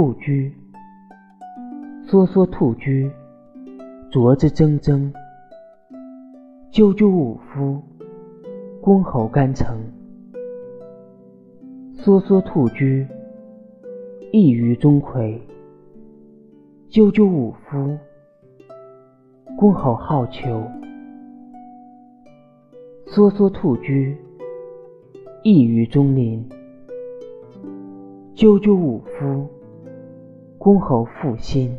兔居，梭梭兔居，啄之铮铮。赳赳武夫，公侯干城。梭梭兔居，异于钟馗。赳赳武夫，公侯好逑。梭梭兔居，异于钟林。赳赳武夫，公侯负心。